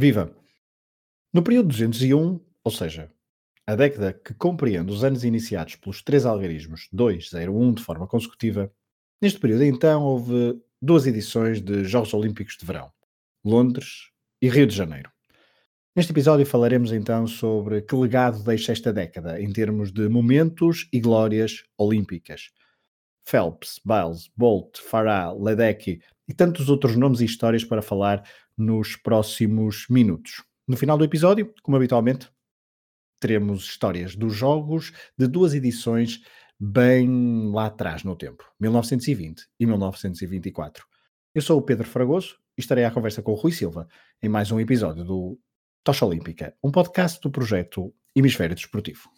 Viva! No período 201, ou seja, a década que compreende os anos iniciados pelos três algarismos 2, 0, 1 de forma consecutiva, neste período então houve duas edições de Jogos Olímpicos de Verão, Londres e Rio de Janeiro. Neste episódio falaremos então sobre que legado deixa esta década em termos de momentos e glórias olímpicas. Phelps, Biles, Bolt, Farah, Ledecky e tantos outros nomes e histórias para falar nos próximos minutos. No final do episódio, como habitualmente, teremos histórias dos jogos de duas edições bem lá atrás no tempo, 1920 e 1924. Eu sou o Pedro Fragoso e estarei à conversa com o Rui Silva em mais um episódio do Tocha Olímpica, um podcast do projeto Hemisfério Desportivo.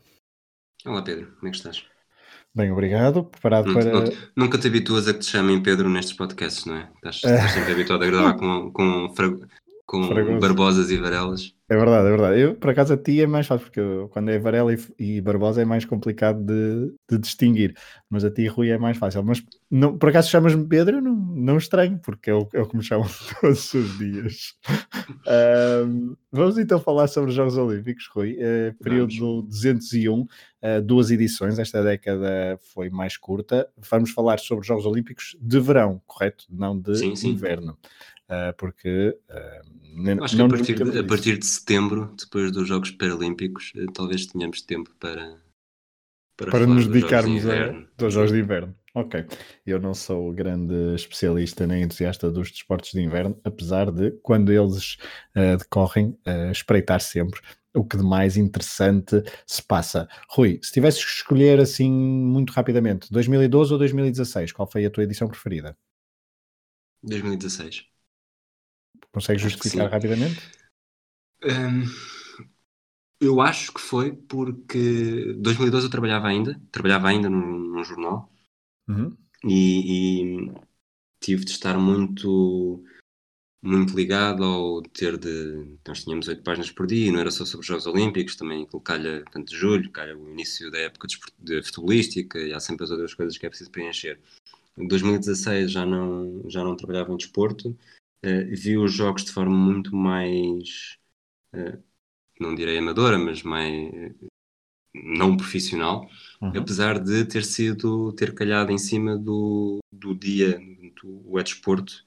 Olá, Pedro. Como é que estás? Bem, obrigado. Preparado não, para. Não, nunca te habituas a que te chamem Pedro nestes podcasts, não é? Estás, estás sempre habituado a gravar com, com, com Barbosas e Varelas. É verdade, é verdade. Eu, por acaso, a ti é mais fácil, porque eu, quando é Varela e, e, Barbosa é mais complicado de, de, distinguir. Mas a ti, Rui, é mais fácil. Mas não, por acaso chamas-me Pedro, não, não estranho, porque é o, é o que me chamam todos os dias. um, vamos então falar sobre os Jogos Olímpicos, Rui. Uh, período vamos. 201, uh, duas edições. Esta década foi mais curta. Vamos falar sobre os Jogos Olímpicos de verão, correto? Não de sim, sim. inverno. Uh, porque uh, acho que a partir, a partir, de, setembro, depois dos Jogos Paralímpicos, uh, talvez tenhamos tempo para para, para nos dedicarmos aos Jogos de Inverno. Ok, eu não sou grande especialista nem entusiasta dos desportos de inverno, apesar de quando eles decorrem espreitar sempre o que de mais interessante se passa. Rui, se tivesses que escolher assim muito rapidamente, 2012 ou 2016, qual foi a tua edição preferida? 2016. Consegue justificar rapidamente? Um, eu acho que foi porque 2012 eu trabalhava ainda, trabalhava ainda num, num jornal uhum. e, e, tive de estar muito muito ligado ao ter de. Nós tínhamos oito páginas por dia, não era só sobre os Jogos Olímpicos, também calha tanto de julho, calha o início da época de, de futebolística e há sempre as outras coisas que é preciso preencher. Em 2016 já não, já não trabalhava em desporto uh, vi os jogos de forma muito mais, não direi amadora, mas mais uh, não profissional, uhum. apesar de ter sido, ter calhado em cima do, do dia do é desporto,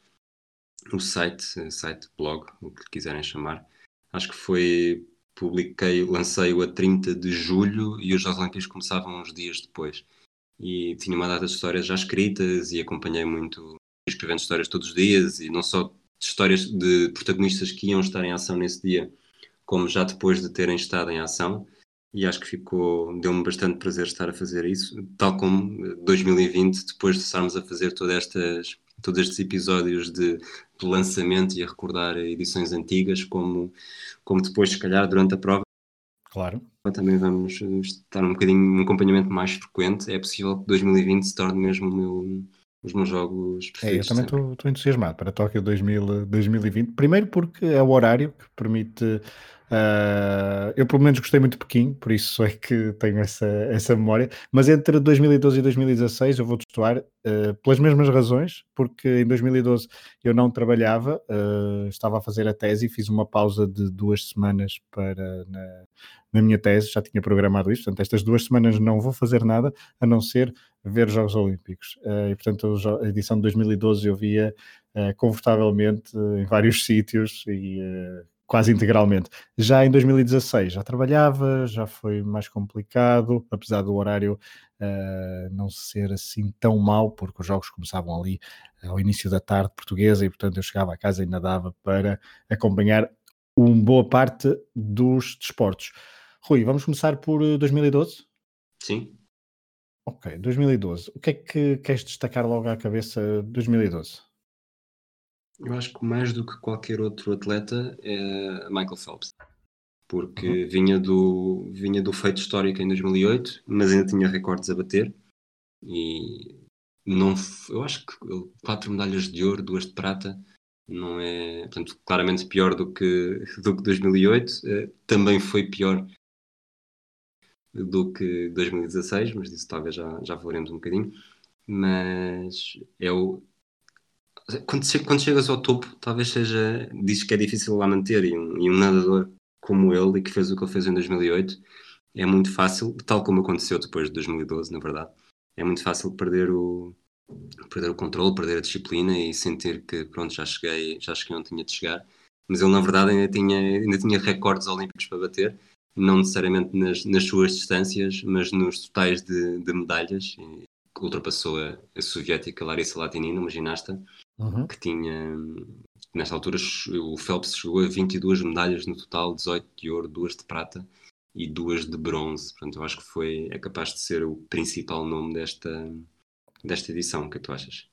o site, site, blog, o que quiserem chamar. Acho que foi, publiquei, lancei-o a 30 de julho e os Jogos Olímpicos começavam uns dias depois. E tinha uma data de histórias já escritas e acompanhei muito, escrevendo histórias todos os dias e não só histórias de protagonistas que iam estar em ação nesse dia, como já depois de terem estado em ação. E acho que ficou, deu-me bastante prazer estar a fazer isso, tal como 2020, depois de estarmos a fazer todas estas, todos estes episódios de, de lançamento e a recordar edições antigas, como, como depois, se calhar, durante a prova. Claro. Também vamos estar um bocadinho um acompanhamento mais frequente. É possível que 2020 se torne mesmo meu, os meus jogos preferidos. É, eu também estou entusiasmado para Tóquio 2000, 2020. Primeiro porque é o horário que permite Uh, eu pelo menos gostei muito de Pequim, por isso é que tenho essa, essa memória. Mas entre 2012 e 2016 eu vou destoar uh, pelas mesmas razões, porque em 2012 eu não trabalhava, uh, estava a fazer a tese e fiz uma pausa de duas semanas para na, na, minha tese, já tinha programado isso, portanto estas duas semanas não vou fazer nada a não ser ver os Jogos Olímpicos. e portanto a edição de 2012 eu via confortavelmente em vários sítios e quase integralmente. Já em 2016 já trabalhava, já foi mais complicado, apesar do horário uh, não ser assim tão mau, porque os jogos começavam ali uh, ao início da tarde portuguesa e, portanto, eu chegava a casa e ainda dava para acompanhar uma boa parte dos desportos. Rui, vamos começar por 2012? Eh, Sim. Ok, 2012. O que é que queres destacar logo à cabeça de 2012? Eu acho que mais do que qualquer outro atleta é Michael Phelps. Porque uhum. vinha, do, vinha do feito histórico em 2008, mas ainda tinha recordes a bater. E não, eu acho que quatro medalhas de ouro, duas de prata, não é, portanto, claramente pior do que, do que 2008. Eh, também foi pior do que 2016, mas disso talvez já, já falaremos um bocadinho. Mas é o. Quando, quando chegas ao topo, talvez seja. Diz que é difícil lá manter, e um, e um nadador como ele, e que fez o que ele fez em 2008, é muito fácil, tal como aconteceu depois de 2012, na verdade, é muito fácil perder o, perder o controle, perder a disciplina e sentir que pronto, já cheguei, já cheguei onde tinha de chegar. Mas ele na verdade ainda tinha, ainda tinha recordes olímpicos para bater não necessariamente nas, nas suas distâncias, mas nos totais de, de medalhas, que ultrapassou a, a soviética Larissa Latinina, uma ginasta, uhum. que tinha, nesta altura, o Phelps chegou a 22 medalhas no total, 18 de ouro, 2 de prata e 2 de bronze. Portanto, eu acho que foi, é capaz de ser o principal nome desta, desta edição. O que, é que tu achas?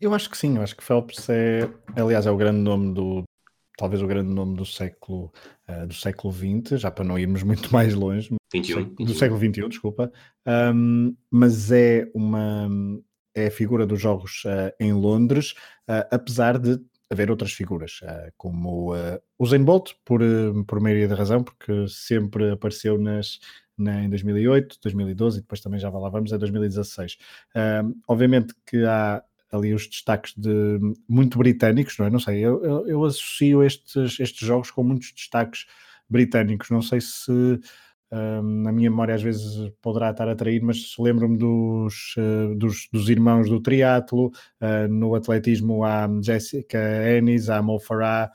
Eu acho que sim, eu acho que Phelps é, aliás, é o grande nome do, talvez o grande nome do século, uh, do século XX, já para não irmos muito mais longe, 21, do, do século XXI, desculpa, um, mas é uma é a figura dos jogos uh, em Londres, uh, apesar de haver outras figuras, como uh, o Zen Bolt, por, por maioria da razão, porque sempre apareceu nas, na, em 2008, 2012 e depois também já lá vamos, é 2016. obviamente que há ali os destaques de muito britânicos, não é? Não sei, eu, eu, eu associo estes, estes jogos com muitos destaques britânicos. Não sei se na minha memória às vezes poderá estar a trair, mas lembro-me dos, uh, dos, dos, irmãos do triatlo, uh, no atletismo há Jessica Ennis, há Mo Farah,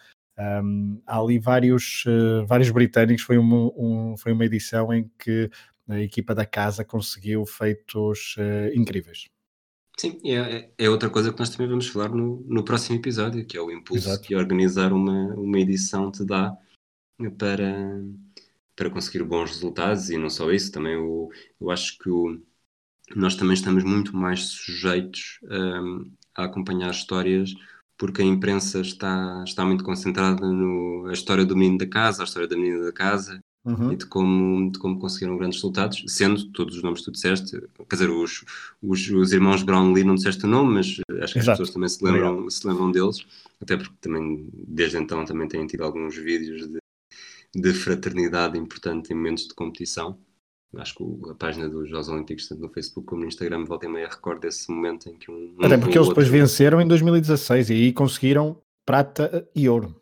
há ali vários, uh, vários britânicos, foi uma, um, foi uma edição em que a equipa da casa conseguiu feitos incríveis. Sim, é, é outra coisa que nós também vamos falar no, no próximo episódio, que é o impulso Exato. que organizar uma, uma edição te dá para, para conseguir bons resultados e não só isso, também o, eu acho que o, nós também estamos muito mais sujeitos um, a acompanhar histórias porque a imprensa está, está muito concentrada no a história do menino da casa, a história da menina da casa Uhum. e de como, de como conseguiram grandes resultados, sendo todos os nomes que tu disseste, quer dizer, os, os, os irmãos Brownlee não disseste o nome, mas acho que Exato. as pessoas também se lembram, se lembram deles, até porque também, desde então, também têm tido alguns vídeos de, de fraternidade importante em momentos de competição. Acho que a página dos Jogos Olímpicos, tanto no Facebook como no Instagram, volta e meia recorda esse momento em que um. Até porque eles depois venceram em 2016 e aí conseguiram prata e ouro.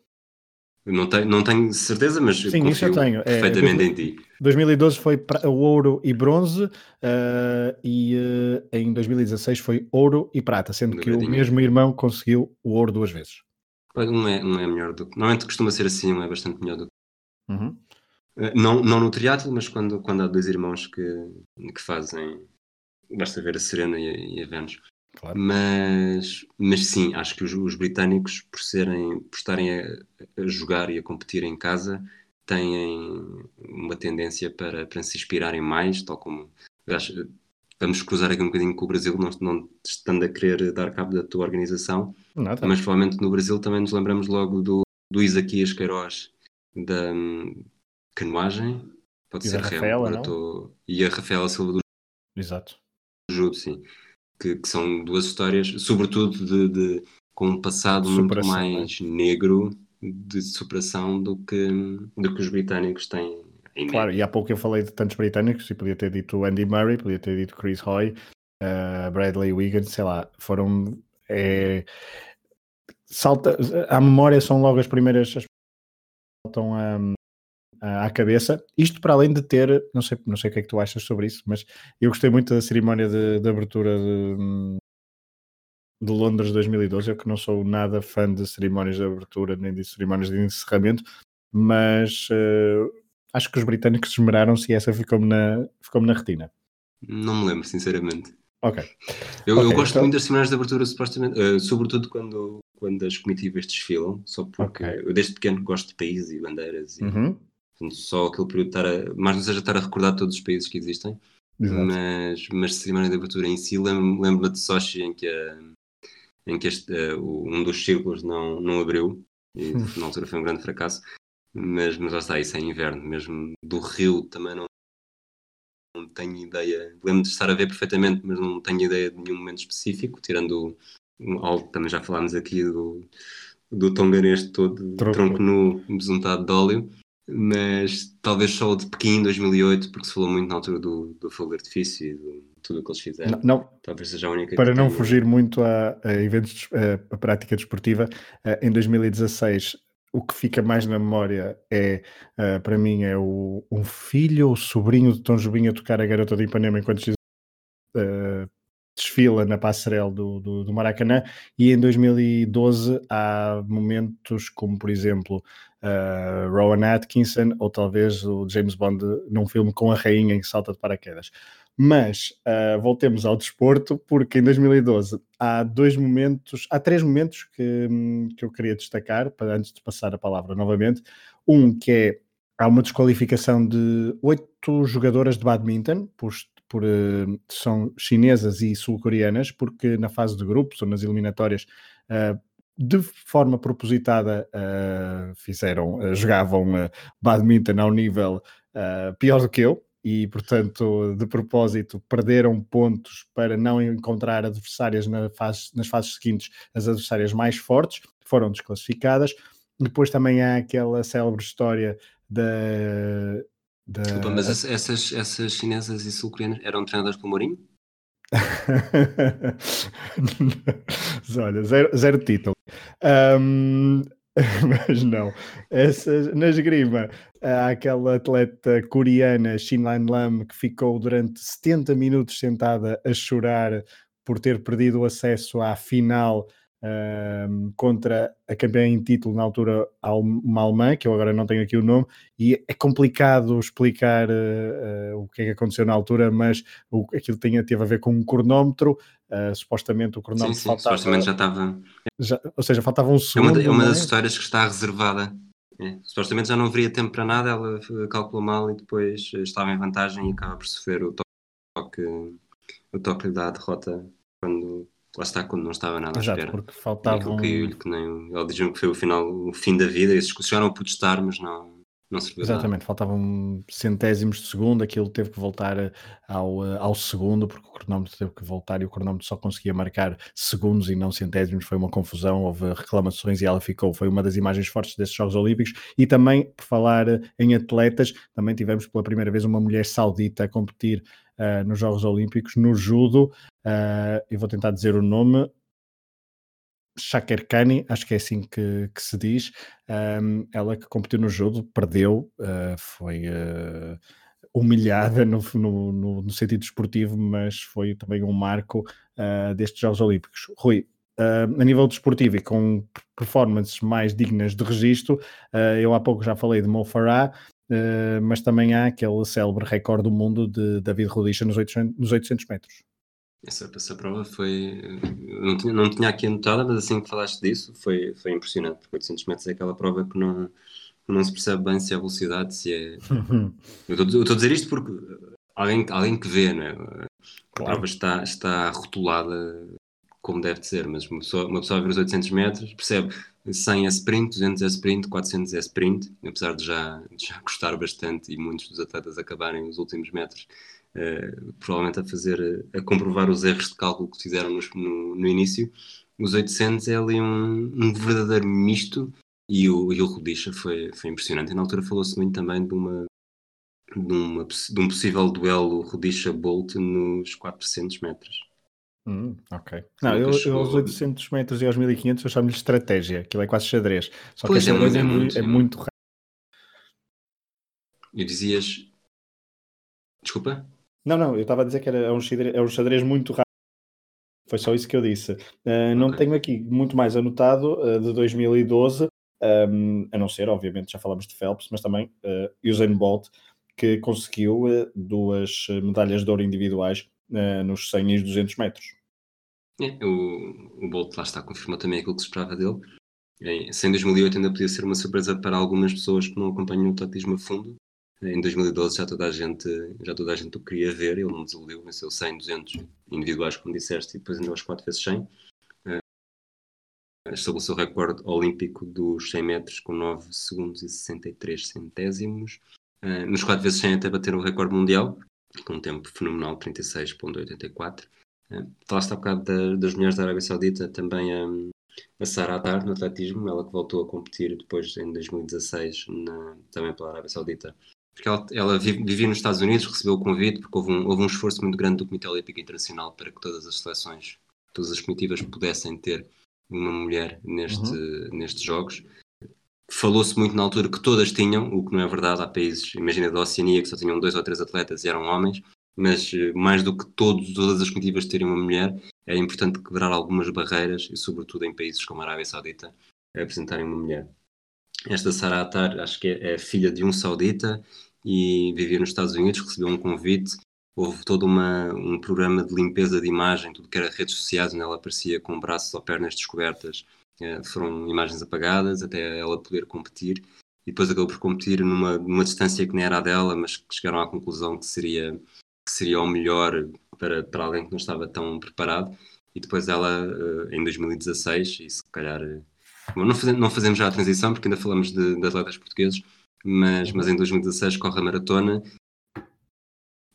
Não tenho, não tenho certeza, mas Sim, isso eu tenho. É, perfeitamente é, em ti. 2012 foi ouro e bronze uh, e uh, em 2016 foi ouro e prata, sendo que o mesmo irmão conseguiu o ouro duas vezes. Um é, um é melhor do que. Normalmente costuma ser assim, um é bastante melhor do que. Uhum. Uh, não, não no triatlo, mas quando, quando há dois irmãos que, que fazem. Basta ver a Serena e a, e a Vênus. Claro. Mas, mas sim, acho que os, os, britânicos, por, serem, por estarem a, a, jogar e a competir em casa, têm uma tendência para, para se inspirarem mais, tal como. Acho, vamos cruzar aqui um bocadinho com o Brasil, não, não estando a querer dar cabo da tua organização, Nada. mas provavelmente no Brasil também nos lembramos logo do, do Isaquias Queiroz da um, canoagem, pode e ser Rafaela, tô... e a Rafaela Silva do Exato. Judo, sim que, que são duas histórias, sobretudo de, de com um passado muito mais negro de superação do que, do que os britânicos têm. Claro, e há pouco eu falei de tantos britânicos e podia ter dito Andy Murray, podia ter dito Chris Hoy, uh, Bradley Wiggins, sei lá, foram. É, salta, à memória são logo as primeiras. As, saltam a, à cabeça. Isto para além de ter, não sei, não sei o que é que tu achas sobre isso, mas eu gostei muito da cerimónia de, de abertura de, de Londres 2012. Eu que não sou nada fã de cerimónias de abertura nem de cerimónias de encerramento, mas uh, acho que os britânicos esmeraram-se e essa ficou-me na, ficou na retina. Não me lembro, sinceramente. Ok. Eu, okay, eu gosto então... muito das cerimónias de abertura, supostamente, uh, sobretudo quando, quando as comitivas desfilam, só porque okay. eu desde pequeno gosto de países e bandeiras e, uhum. Portanto, só aquele período estar a, mais não seja estar a recordar todos os países que existem, Exato. mas, mas cerimónia de abertura em si, lembro-me lembro de Sochi em que a, em que este, uh, um dos círculos não, não abriu, e na altura foi um grande fracasso, mas, mas já está, isso é inverno, mesmo do rio também não, não tenho ideia, lembro de estar a ver perfeitamente, mas não tenho ideia de nenhum momento específico, tirando que também já falámos aqui do, do tonganês todo, tronco, tronco nu, besuntado de óleo, mas talvez só o de Pequim em 2008, porque se falou muito na altura do, do fogo de artifício e do tudo o que eles fizeram. Não, não, talvez seja a única. Para não tenho... fugir muito a, a eventos, a, a, prática desportiva, em 2016 o que fica mais na memória é, uh, para mim, é o, um filho ou sobrinho de Tom Jobim a tocar a Garota de Ipanema enquanto uh, desfila na passarela do, do, do, Maracanã e em 2012 há momentos como, por exemplo, uh, Rowan Atkinson ou talvez o James Bond num filme com a rainha em salta de paraquedas. Mas uh, voltemos ao desporto, porque em 2012 há dois momentos, há três momentos que, que eu queria destacar, para antes de passar a palavra novamente. Um que é há uma desqualificação de oito jogadoras de badminton por, por uh, são chinesas e sul-coreanas, porque na fase de grupos ou nas eliminatórias uh, de forma propositada uh, fizeram, jogavam badminton ao nível pior do que eu, e, portanto, de propósito, perderam pontos para não encontrar adversárias na fase, nas fases seguintes, as adversárias mais fortes, foram desclassificadas. Depois também há aquela célebre história da. Da... Desculpa, mas essas, essas chinesas e sul-coreanas eram treinadas pelo Mourinho? Olha, zero, zero título. Um, mas não. Essa, na esgrima, há aquela atleta coreana, Shin Lan Lam, que ficou durante 70 minutos sentada a chorar por ter perdido o acesso à final um, contra a campeã em título na altura, uma alemã, que eu agora não tenho aqui o nome, e é complicado explicar uh, uh, o que é que aconteceu na altura, mas o, aquilo tinha, teve a ver com um cronómetro, uh, supostamente o cronómetro sim, sim, faltava... supostamente já estava... Já, ou seja, faltava um segundo. É uma, é uma das é? histórias que está reservada. É, supostamente já não haveria tempo para nada, ela calculou mal e depois estava em vantagem e acaba por sofrer o toque, o toque da derrota quando lá está quando não estava nada Exato, à espera. porque faltava. Um... Que, que nem, ele diz que foi o final, o fim da vida, e se chegaram a protestar, mas não, não serviu Exatamente, nada. faltavam centésimos de segundo, aquilo teve que voltar ao, ao segundo, porque o cronómetro teve que voltar e o cronómetro só conseguia marcar segundos e não centésimos, foi uma confusão, houve reclamações e ela ficou, foi uma das imagens fortes desses Jogos Olímpicos, e também, por falar em atletas, também tivemos pela primeira vez uma mulher saudita a competir uh, nos Jogos Olímpicos, no judo, uh, eu vou tentar dizer o nome, Shaker Kani, acho que é assim que, que se diz, um, ela que competiu no judo, perdeu, uh, foi uh, humilhada no, no, no, no, sentido esportivo, mas foi também um marco uh, destes Jogos Olímpicos. Rui, a nível desportivo e com performances mais dignas de registro, eu há pouco já falei de Mo Farah, mas também há aquele célebre recorde do mundo de David Rudisha nos 800, nos 800 metros. Essa, essa prova foi. Não tinha, não tinha aqui anotada, mas assim que falaste disso, foi, foi impressionante, porque 800 metros é aquela prova que não, não se percebe bem se é velocidade, se é. eu estou a dizer isto porque alguém, alguém que vê, não é? A prova está, está rotulada como deve de ser, mas uma pessoa, uma pessoa a ver os 800 metros percebe 100 é sprint, 200 é sprint, 400 é sprint, apesar de já, de já custar bastante e muitos dos atletas acabarem os últimos metros uh, provavelmente a fazer, a comprovar os erros de cálculo que fizeram no, no, no início. Os 800 é ali um, um verdadeiro misto e o, e o Rudisha foi, foi impressionante. E na altura falou-se muito também de uma, de, uma, de um possível duelo Rudisha-Bolt nos 400 metros. Hum, ok. Não, eu, eu aos 800 metros e aos 1500 eu chamo-lhe estratégia, aquilo é quase xadrez. Só pois que é, é, é, muito, é muito rápido. E dizias. Desculpa? Não, não, eu estava a dizer que era um xadrez, é um xadrez muito rápido. Foi só isso que eu disse. Uh, não okay. tenho aqui muito mais anotado uh, de 2012, um, a não ser, obviamente, já falamos de Phelps, mas também uh, Usain Bolt, que conseguiu uh, duas medalhas de ouro individuais nos 100 e 200 metros. É, o, o Bolt lá está, confirmou também aquilo que se esperava dele. Em, em 2008 ainda podia ser uma surpresa para algumas pessoas que não acompanham o tatismo a fundo, em 2012 já toda a gente, já toda a gente o queria ver, ele não desiludiu, venceu 100, 200 individuais, como disseste, e depois ainda aos 4 vezes 100. estabeleceu o recorde olímpico dos 100 metros com 9 segundos e 63 centésimos. Uh, nos 4 vezes 100 até bater o recorde mundial, com um tempo fenomenal, 36.84. Falaste há bocado da, das mulheres da Arábia Saudita, também um, a Sara Atar no atletismo, ela que voltou a competir depois em 2016 na, também pela Arábia Saudita. Porque ela, ela vivia nos Estados Unidos, recebeu o convite, porque houve um, houve um esforço muito grande do Comitê Olímpico Internacional para que todas as seleções, todas as comitivas pudessem ter uma mulher neste, uhum. nestes jogos. Falou-se muito na altura que todas tinham, o que não é verdade. Há países, imagina da Oceania, que só tinham dois ou três atletas e eram homens, mas eh, mais do que todos, todas as comitivas terem uma mulher, é importante quebrar algumas barreiras e, sobretudo em países como a Arábia Saudita, apresentarem uma mulher. Esta Sara Atar, acho que é, é filha de um saudita e vivia nos Estados Unidos, recebeu um convite houve todo uma, um programa de limpeza de imagem, tudo que era redes sociais, onde ela aparecia com braços ou pernas descobertas, eh, foram imagens apagadas até ela poder competir, e depois acabou por competir numa, numa distância que nem era a dela, mas que chegaram à conclusão que seria, seria o melhor para, para alguém que não estava tão preparado, e depois ela, eh, em 2016, e se calhar... Eh, não fazemos, não fazemos já a transição, porque ainda falamos de, de atletas portugueses, mas, mas em 2016 corre a maratona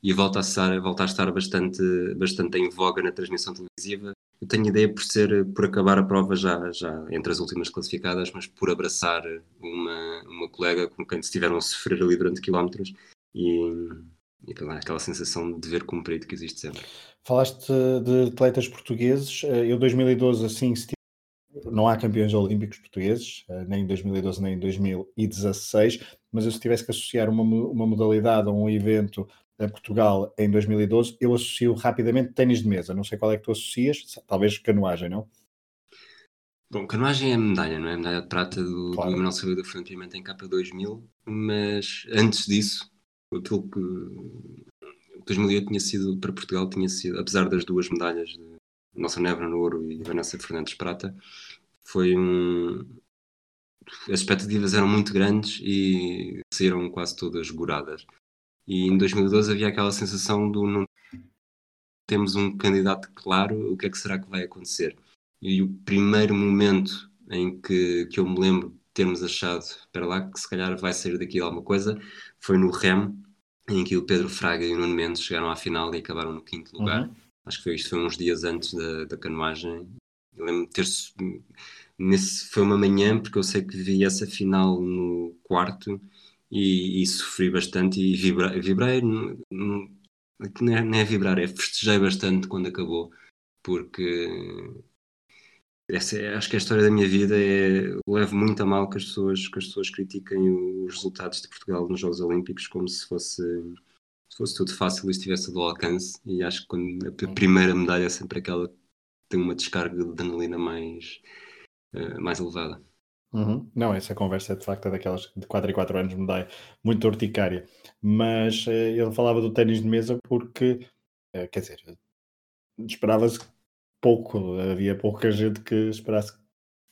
e volta a estar, volta a estar bastante, bastante em voga na transmissão televisiva. Eu tenho ideia por ser, por acabar a prova já, já entre as últimas classificadas, mas por abraçar uma, uma colega com quem estiveram a sofrer ali durante quilómetros e, e aquela sensação de dever cumprido que existe sempre. Falaste de atletas portugueses, eh, eu 2012 assim não há campeões olímpicos portugueses, eh, nem em 2012 nem em 2016, mas eu se tivesse que associar uma, uma modalidade a um evento a Portugal em 2012, eu associo rapidamente ténis de mesa. Não sei qual é que tu associas, talvez canoagem, não? Bom, canoagem é a medalha, não é? A medalha de prata do, claro. do Manuel Silva da Pimenta em capa 2000, mas antes disso, aquilo que 2008 tinha sido, para Portugal, tinha sido, apesar das duas medalhas de Nossa Nebra no ouro e Vanessa Fernandes prata, foi um... As expectativas eram muito grandes e saíram quase todas goradas. E em 2012 havia aquela sensação do não temos um candidato claro, o que é que será que vai acontecer? E o primeiro momento em que, que eu me lembro de termos achado, espera lá, que se calhar vai sair daqui alguma coisa, foi no REM, em que o Pedro Fraga e o Nuno Mendes chegaram à final e acabaram no quinto lugar. Uhum. Acho que foi isto, foi uns dias antes da, da canoagem. Eu lembro de ter nesse foi uma manhã porque eu sei que vi essa final no quarto e, e sofri bastante e vibrei, vibrei não, é, não é vibrar, é festejei bastante quando acabou, porque essa é, acho que a história da minha vida é levo muito a mal que as pessoas que as pessoas critiquem os resultados de Portugal nos Jogos Olímpicos como se fosse se fosse tudo fácil e estivesse do alcance e acho que quando a primeira medalha é sempre aquela que tem uma descarga de adrenalina mais uh, mais elevada Uhum. Não, essa conversa é de facto é daquelas de 4 em 4 anos me dá muito urticária. Mas eh, ele falava do ténis de mesa porque, eh, quer dizer, esperava-se pouco, havia pouca gente que esperasse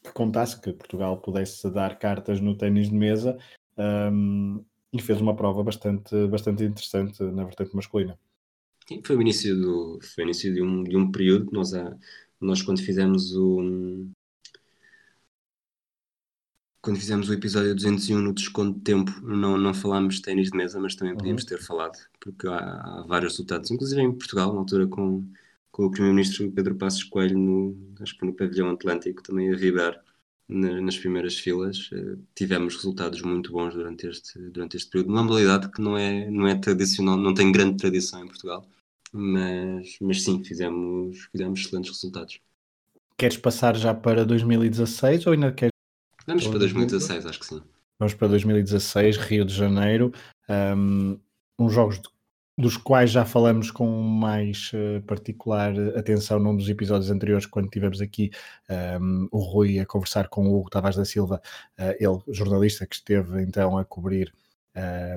que contasse que Portugal pudesse dar cartas no ténis de mesa um, e fez uma prova bastante, bastante interessante na vertente masculina. Sim, foi o início, do, foi o início de, um, de um período. Nós, nós quando fizemos o, quando fizemos o episódio 201 no desconto de tempo, não, não falámos de ténis de mesa, mas também podíamos uhum. ter falado, porque há, há, vários resultados, inclusive em Portugal, na altura com, com o Primeiro-Ministro Pedro Passos Coelho, no, acho que no pavilhão Atlântico, também a vibrar na, nas primeiras filas. Uh, tivemos resultados muito bons durante este, durante este período. Uma modalidade que não é, não é tradicional, não tem grande tradição em Portugal, mas, mas sim, fizemos, fizemos excelentes resultados. Queres passar já para 2016 ou ainda queres Vamos para 2016, acho que sim. Vamos para 2016, Rio de Janeiro. Um, uns jogos dos quais já falamos com mais uh, particular atenção num dos episódios anteriores, quando tivemos aqui um, o Rui a conversar com o Hugo Tavares da Silva, uh, ele, jornalista que esteve então a cobrir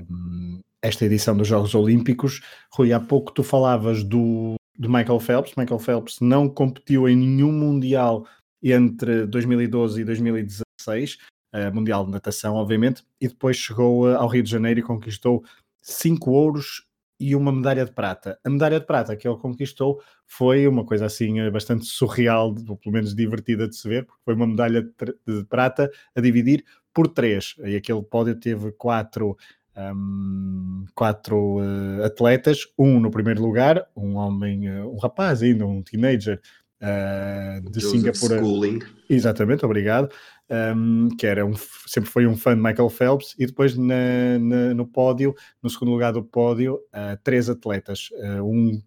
um, esta edição dos Jogos Olímpicos. Rui, há pouco tu falavas do, do Michael Phelps. Michael Phelps não competiu em nenhum Mundial entre 2012 e 2016 2006, uh, Mundial de Natação, obviamente, e depois chegou uh, ao Rio de Janeiro e conquistou cinco ouros e uma medalha de prata. A medalha de prata que ele conquistou foi uma coisa assim eh, bastante surreal, ou pelo menos divertida de se ver, porque foi uma medalha de prata a dividir por três. E aquele pódio teve quatro, um, quatro uh, atletas, um no primeiro lugar, um homem, uh, um rapaz ainda, um teenager uh, de Joseph Singapura. Schooling. Exatamente, obrigado um, que era um, sempre foi um fã de Michael Phelps, e depois na, na, no pódio, no segundo lugar do pódio, uh, três atletas, uh, um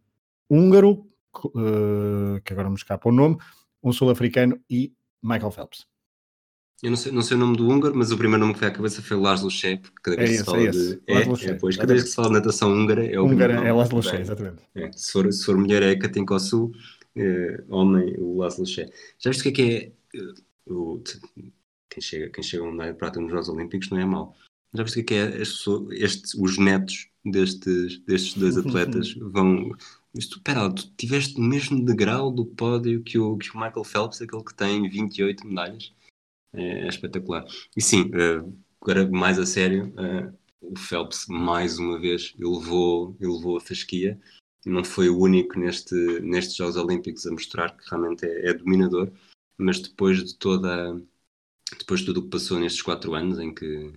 húngaro, que agora me escapa o nome, um sul-africano e Michael Phelps. Eu não sei, não sei o nome do húngaro, mas o primeiro nome que veio à cabeça foi Laszlo Shep, porque cada vez é que se fala é de. É, é, pois, cada vez que se fala de natação húngara é o húngara é Laszlo exatamente. É, se, for, se for mulher é Katin Kosu, é, homem o Laszlo Shep. Já viste o que é que é o, quem, chega, quem chega a uma medalha de prata nos Jogos Olímpicos não é mau. Já viste o que é, é este, os netos destes, destes dois atletas vão. Isto, pera, tu tiveste o mesmo degrau do pódio que o, que o Michael Phelps, aquele que tem 28 medalhas. É, é espetacular. E sim, uh, agora mais a sério, uh, o Phelps mais uma vez elevou, elevou a fasquia. Não foi o único neste, nestes Jogos Olímpicos a mostrar que realmente é, é dominador mas depois de toda depois de tudo o que passou nestes quatro anos em que,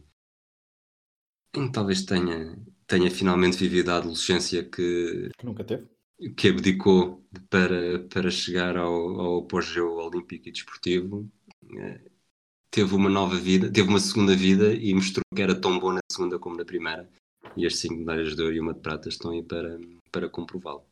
em que talvez tenha, tenha finalmente vivido a adolescência que, que nunca teve. que abdicou para, para chegar ao, ao apogeu olímpico e desportivo eh, teve uma nova vida, teve uma segunda vida e mostrou que era tão bom na segunda como na primeira. E as cinco medalhas de ouro e uma de prata estão aí para, para comprová-lo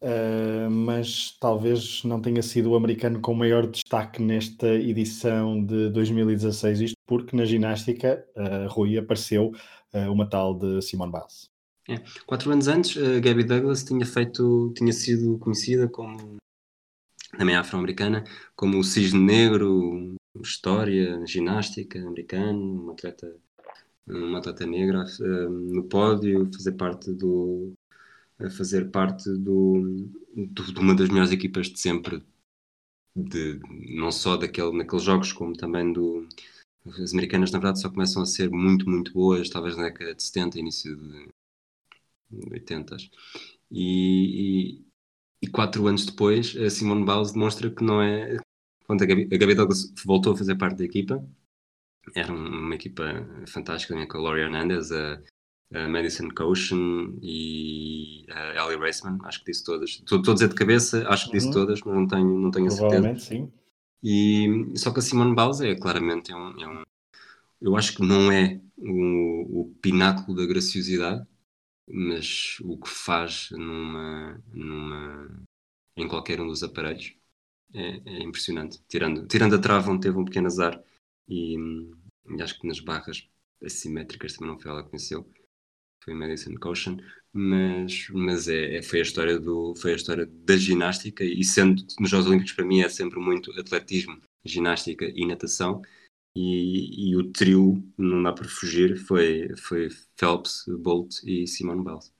Uh, mas talvez não tenha sido o americano com maior destaque nesta edição de 2016, isto porque na ginástica, uh, Rui, apareceu uh, uma tal de Simone Biles. É. Quatro anos antes, uh, Gabby Douglas tinha feito, tinha sido conhecida como, também afro-americana, como o cisne negro, história, ginástica americano, uma atleta, uma atleta negra no pódio, fazer parte do a fazer parte do, do, de uma das melhores equipas de sempre, de, não só daquele, naqueles jogos, como também do. As americanas, na verdade, só começam a ser muito, muito boas, talvez na década de 70, início de 80. E, e, e quatro anos depois, a Simone Biles demonstra que não é. Gabi, a Gabi Douglas voltou a fazer parte da equipa, era uma equipa fantástica, com a Laurie Hernandez, a uh, Madison Caution e uh, Ellie Raceman, acho que disse todas. Estou, a dizer de cabeça, acho que disse uhum. todas, mas não tenho, não tenho a certeza. sim. E, só que a Simone Biles é claramente é um, é um eu acho que não é o, o, pináculo da graciosidade, mas o que faz numa, numa, em qualquer um dos aparelhos é, é impressionante. Tirando, tirando a trava onde teve um pequeno azar e, e acho que nas barras assimétricas também não foi ela que venceu foi Madison Caution, mas, mas é, é, foi, a história do, foi a história da ginástica e sendo nos Jogos Olímpicos para mim é sempre muito atletismo, ginástica e natação e, e o trio, não dá para fugir, foi, foi Phelps, Bolt e Simone Biles.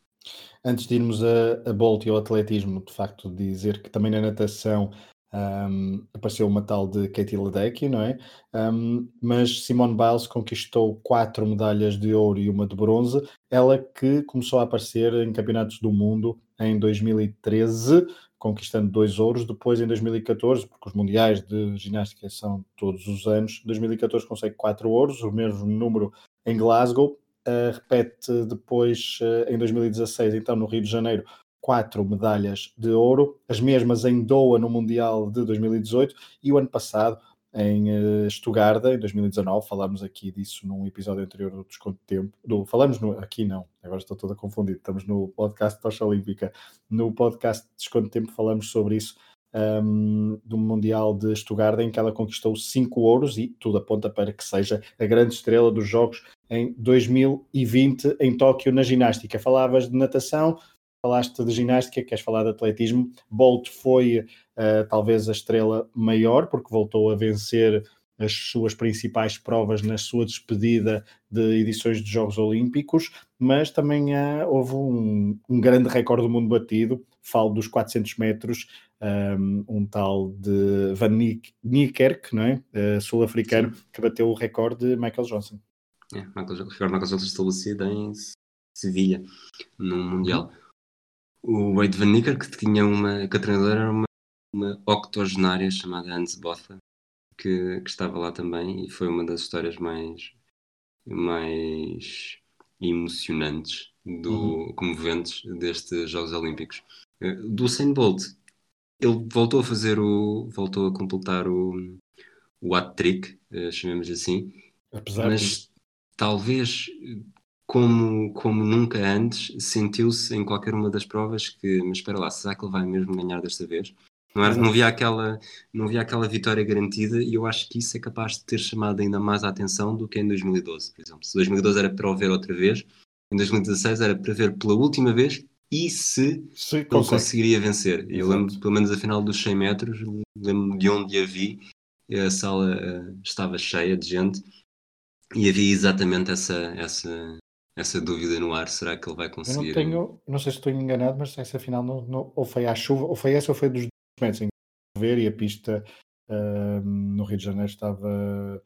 Antes de irmos a, a Bolt e ao atletismo, de facto dizer que também na natação um, apareceu uma tal de Katie Ledecky, não é? Um, mas Simone Biles conquistou quatro medalhas de ouro e uma de bronze. Ela que começou a aparecer em campeonatos do mundo em 2013, conquistando dois ouros. Depois, em 2014, porque os mundiais de ginástica são todos os anos, 2014 consegue quatro ouros, o mesmo número em Glasgow. Uh, repete depois uh, em 2016, então no Rio de Janeiro, quatro medalhas de ouro, as mesmas em Doha no Mundial de 2018 e o ano passado em uh, Stuttgart, em 2019, falámos aqui disso num episódio anterior do Desconto de Tempo, do, falamos no, aqui não, agora estou toda confundida, estamos no podcast Tocha Olímpica, no podcast Desconto de Tempo falamos sobre isso, um, do Mundial de Stuttgart, em que ela conquistou cinco ouros e tudo aponta para que seja a grande estrela dos Jogos em 2020 em Tóquio na ginástica. Falavas de natação, falaste de ginástica, queres falar de atletismo. Bolt foi uh, talvez a estrela maior, porque voltou a vencer as suas principais provas na sua despedida de edições de Jogos Olímpicos, mas também uh, houve um, um, grande recorde do mundo batido, falo dos 400 metros, um, ehm, um tal de Van Niekerk, não é? Uh, sul-africano, que bateu o recorde de Michael Johnson. É, Michael, Michael Johnson estabelecido em Sevilha, no Mundial. O Wade Van Nicker, que tinha uma, que a treinadora era uma, uma octogenária chamada Hans Botha, que, que estava lá também e foi uma das histórias mais, mais emocionantes, do, uhum. comoventes destes Jogos Olímpicos. Eh, do Usain Bolt, ele voltou a fazer o. voltou a completar o, o hat-trick, uh, chamemos assim, Apesar mas de... talvez como, como nunca antes sentiu-se em qualquer uma das provas que, mas espera lá, será que ele vai mesmo ganhar desta vez? Não, era, não, havia aquela, não havia aquela vitória garantida e eu acho que isso é capaz de ter chamado ainda mais a atenção do que em 2012, por exemplo. Se 2012 era para o ver outra vez, em 2016 era para ver pela última vez e se, se ele conseguiria vencer. Exato. Eu lembro, pelo menos a final dos 100 metros, lembro de onde a vi, a sala uh, estava cheia de gente e havia exatamente essa, essa, essa dúvida no ar, será que ele vai conseguir? Eu não tenho, não sei se estou enganado, mas essa final não, não, ou foi à chuva, ou foi essa ou foi dos metros em ver e a pista uh, no Rio de Janeiro estava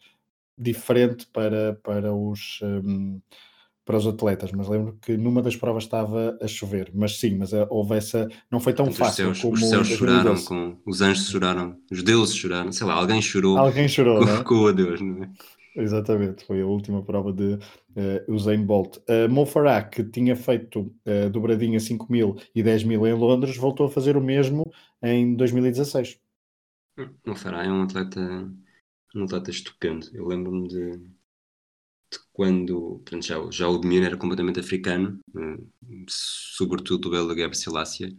diferente para, para os um, para os atletas, mas lembro que numa das provas estava a chover, mas sim, mas eh, houve essa, não foi tão fácil os céus, como os céus choraram, com, os anjos choraram, os deuses choraram, sei lá, alguém chorou, alguém chorou, com, é? com o adeus, não é? Exatamente, foi a última prova de uh, Usain Bolt. Uh, Mo Farah, que tinha feito uh, dobradinha 5 mil e 10 mil em Londres, voltou a fazer o mesmo em 2016. Mo Farah é um atleta, um atleta estupendo. Eu lembro-me de, de, quando portanto, já, já o domínio era completamente africano, uh, sobretudo do Belo Selassie,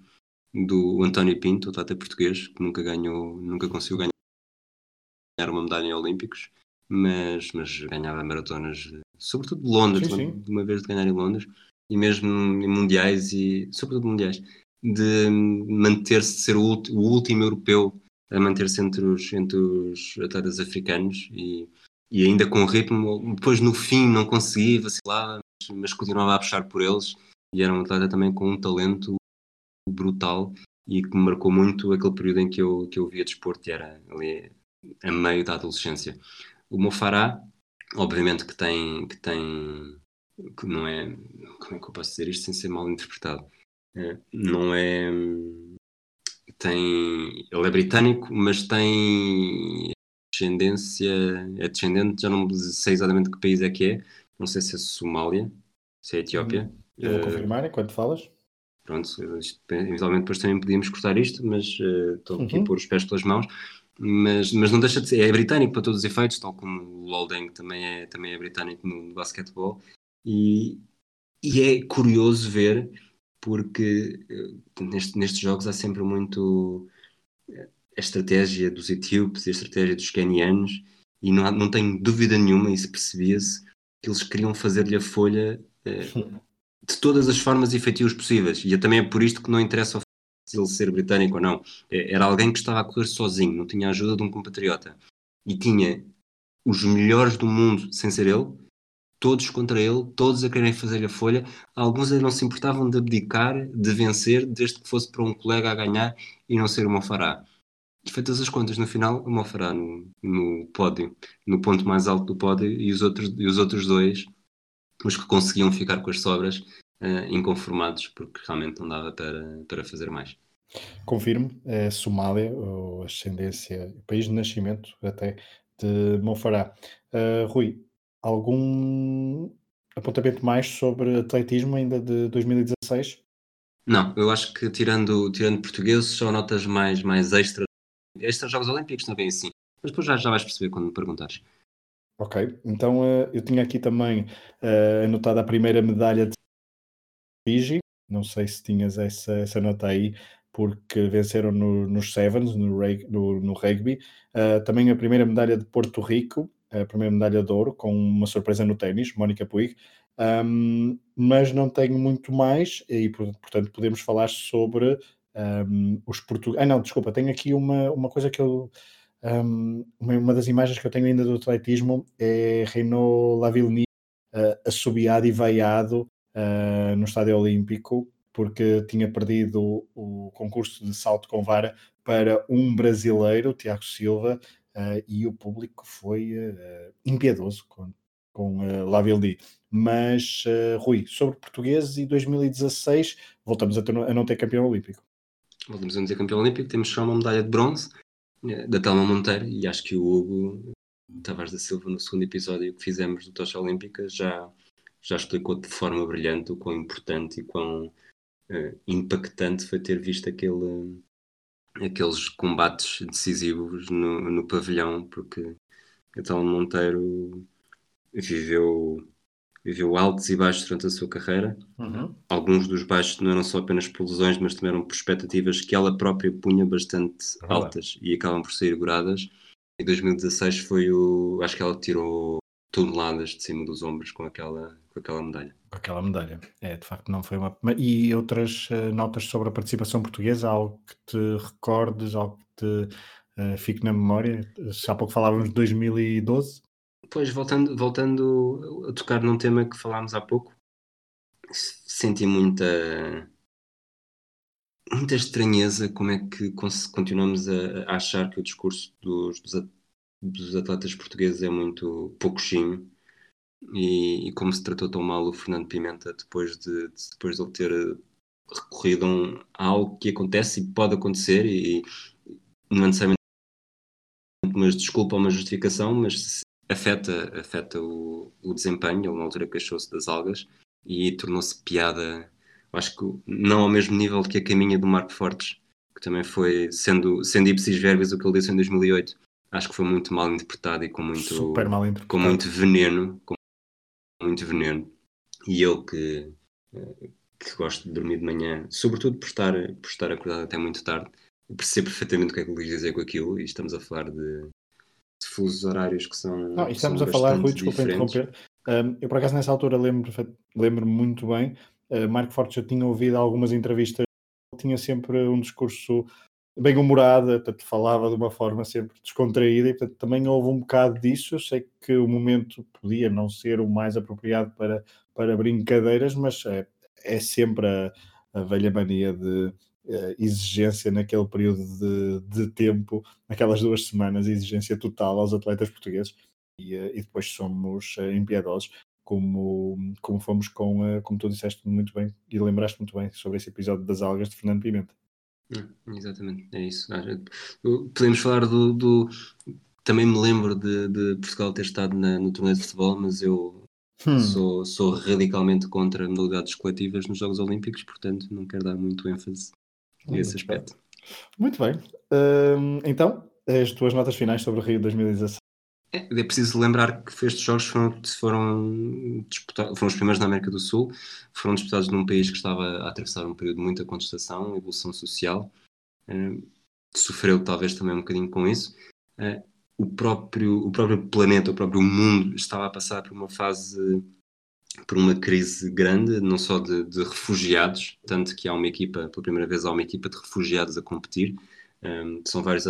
do António Pinto, atleta português, que nunca ganhou, nunca conseguiu ganhar uma medalha em Olímpicos mas, mas ganhava maratonas, sobretudo de Londres, sim, sim. uma vez de ganhar em Londres, e mesmo em mundiais, e sobretudo mundiais, de manter-se, de ser o, o, último europeu a manter-se entre os, entre os atletas africanos e, e ainda com ritmo, depois no fim não conseguia vacilar, mas, mas continuava a puxar por eles e era um atleta também com um talento brutal e que me marcou muito aquele período em que eu, que eu via desporto e era ali a meio da adolescência. O Mofará, obviamente que tem, que tem, que não é, como é que eu posso dizer isto sem ser mal interpretado? É, não é, tem, ele é britânico, mas tem descendência, é descendente, já não sei exatamente que país é que é, não sei se é Somália, se é Etiópia. Hum, eu vou uh, confirmar enquanto falas. Pronto, eventualmente depois também podíamos cortar isto, mas uh, estou aqui uhum. a pôr os pés pelas mãos mas, mas não deixa de ser, é britânico para todos os efeitos, tal como o Loldeng também é, também é britânico no, basquetebol, e, e é curioso ver, porque eh, neste, nestes jogos há sempre muito eh, a estratégia dos etíopes e a estratégia dos canianos, e não, há, não tenho dúvida nenhuma, isso percebia-se, que eles queriam fazer-lhe a folha eh, de todas as formas efetivas possíveis, e é também é por isto que não interessa ele ser britânico ou não. É, era alguém que estava a correr sozinho, não tinha a ajuda de um compatriota. E tinha os melhores do mundo sem ser ele, todos contra ele, todos a querem fazer a folha. Alguns não se importavam de abdicar, de vencer, desde que fosse para um colega a ganhar e não ser o Mofará. Feitas as contas, no final, o Mofará no, no pódio, no ponto mais alto do pódio, e os outros, e os outros dois, os que conseguiam ficar com as sobras, uh, inconformados, porque realmente não dava para, para fazer mais. Confirmo, é Somália, ou ascendência, país de nascimento até de Monfará. Uh, Rui, algum apontamento mais sobre atletismo ainda de 2016? Não, eu acho que tirando, tirando portugueses, só notas mais, mais extra. Extra Jogos Olímpicos também assim. Mas depois já, já vais perceber quando me perguntares. Ok, então uh, eu tinha aqui também uh, anotado a primeira medalha de Fiji. Não sei se tinhas essa, essa nota aí, porque venceram no, nos Sevens, no, no, no rugby. Uh, também a primeira medalha de Porto Rico, a primeira medalha de ouro, com uma surpresa no ténis, Mónica Puig. Um, mas não tenho muito mais, e portanto podemos falar sobre um, os portugueses. Ah, não, desculpa, tenho aqui uma, uma coisa que eu. Um, uma, das imagens que eu tenho ainda do atletismo é Renault Lavillenie uh, assobiado e veiado uh, no Estádio Olímpico, porque tinha perdido o, concurso de salto com vara para um brasileiro, Tiago Silva, uh, e o público foi uh, impiedoso com uh, Lavildi. Mas, Rui, sobre portugueses e 2016, voltamos a, ter, a, não ter campeão olímpico. Voltamos a não ter campeão olímpico, temos só uma medalha de bronze da Telma Monteiro e acho que o Hugo Tavares da Silva, no segundo episódio que fizemos do Tocha Olímpica, já, já explicou de forma brilhante o quão importante e quão uh, impactante foi ter visto aquele, aqueles combates decisivos no, no pavilhão, porque a Telma Monteiro viveu viveu altos e baixos durante a sua carreira. Uhum. Alguns dos baixos não eram só apenas por lesões, mas também eram por expectativas que ela própria punha bastante é altas e acabam por sair seguradas. Em 2016 foi o. Acho que ela tirou toneladas de cima dos ombros com aquela, com aquela medalha. Com aquela medalha. É, de facto, não foi uma. E outras uh, notas sobre a participação portuguesa? Algo que te recordes, algo que te uh, fique na memória? Se há pouco falávamos de 2012. Pois, voltando, voltando a tocar num tema que falámos há pouco, senti muita muita estranheza como é que continuamos a, achar que o discurso dos, dos atletas portugueses é muito pouquinho e, e, como se tratou tão mal o Fernando Pimenta depois de, de depois de ele ter recorrido a, um, a algo que acontece e pode acontecer e não necessariamente uma desculpa ou uma justificação, mas afeta, afeta o, o desempenho. Ele na altura queixou-se das algas e tornou-se piada, acho que não ao mesmo nível que a caminha do Marco Fortes, que também foi, sendo, sendo ipsis verbis o que ele disse em 2008, acho que foi muito mal interpretado e com muito, com muito veneno, com muito veneno. E eu que, que gosto de dormir de manhã, sobretudo por estar, por estar acordado até muito tarde, percebo perfeitamente o que é que ele quis dizer com aquilo e estamos a falar de de fusos horários que são. Não, estamos a falar, Rui, desculpa interromper. Um, eu, por acaso, nessa altura lembro-me lembro muito bem. Uh, Marco Forte já tinha ouvido algumas entrevistas, tinha sempre um discurso bem humorado, portanto, falava de uma forma sempre descontraída e, portanto, também houve um bocado disso. Eu sei que o momento podia não ser o mais apropriado para, para brincadeiras, mas é, é sempre a, a velha mania de uh, exigência naquele período de, de, tempo, naquelas duas semanas, exigência total aos atletas portugueses e, uh, e depois somos uh, impiedosos. Como, como fomos com, como tu disseste muito bem e lembraste muito bem sobre esse episódio das algas de Fernando Pimenta. Hum, exatamente, é isso. Podemos falar do, do... Também me lembro de, de Portugal ter estado na, no torneio de futebol, mas eu Hum. Sou, sou radicalmente contra modalidades coletivas nos Jogos Olímpicos, portanto não quero dar muito ênfase nesse aspecto. Muito bem. Uh, então, as tuas notas finais sobre o Rio 2016. É, preciso lembrar que estes jogos foram, foram, disputados, foram os primeiros na América do Sul, foram disputados num país que estava a atravessar um período de muita contestação, evolução social, uh, sofreu talvez também um bocadinho com isso. Uh, o, próprio, o próprio planeta, o próprio mundo estava a passar por uma fase por uma crise grande, não só de, de, refugiados, tanto que há uma equipa, pela primeira vez há uma equipa de refugiados a competir, um, são vários